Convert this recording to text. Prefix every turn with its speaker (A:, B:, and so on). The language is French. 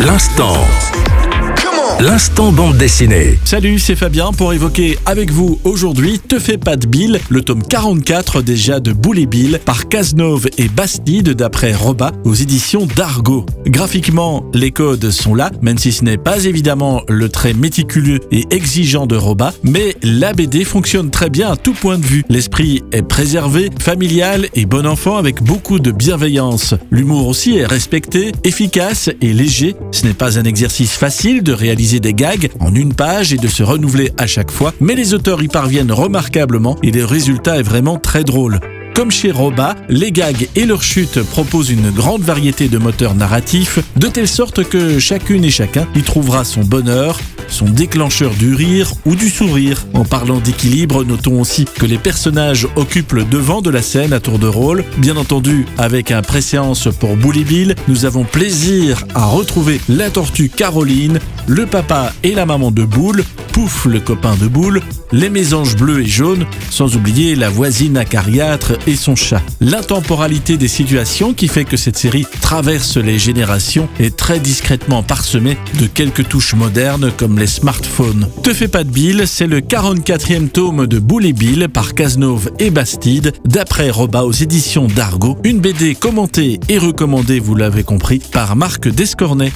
A: L'instant. L'instant bande dessinée.
B: Salut, c'est Fabien pour évoquer avec vous aujourd'hui Te fais pas de Bill, le tome 44 déjà de Boule Bill par Cazenove et Bastide d'après Roba aux éditions d'Argo. Graphiquement, les codes sont là, même si ce n'est pas évidemment le trait méticuleux et exigeant de Roba, mais la BD fonctionne très bien à tout point de vue. L'esprit est préservé, familial et bon enfant avec beaucoup de bienveillance. L'humour aussi est respecté, efficace et léger. Ce n'est pas un exercice facile de réaliser des gags en une page et de se renouveler à chaque fois, mais les auteurs y parviennent remarquablement et le résultat est vraiment très drôle. Comme chez Roba, les gags et leurs chutes proposent une grande variété de moteurs narratifs, de telle sorte que chacune et chacun y trouvera son bonheur, son déclencheur du rire ou du sourire. En parlant d'équilibre, notons aussi que les personnages occupent le devant de la scène à tour de rôle. Bien entendu, avec un préséance pour Bully Bill, nous avons plaisir à retrouver la tortue Caroline, le papa et la maman de Boule, Pouf le copain de Boule, les mésanges bleus et jaunes, sans oublier la voisine acariâtre et son chat. L'intemporalité des situations qui fait que cette série traverse les générations est très discrètement parsemée de quelques touches modernes comme smartphones. Te fais pas de Bill, c'est le 44e tome de Boule et Bill par Cazenove et Bastide, d'après Roba aux éditions d'Argo, une BD commentée et recommandée, vous l'avez compris, par Marc Descornet.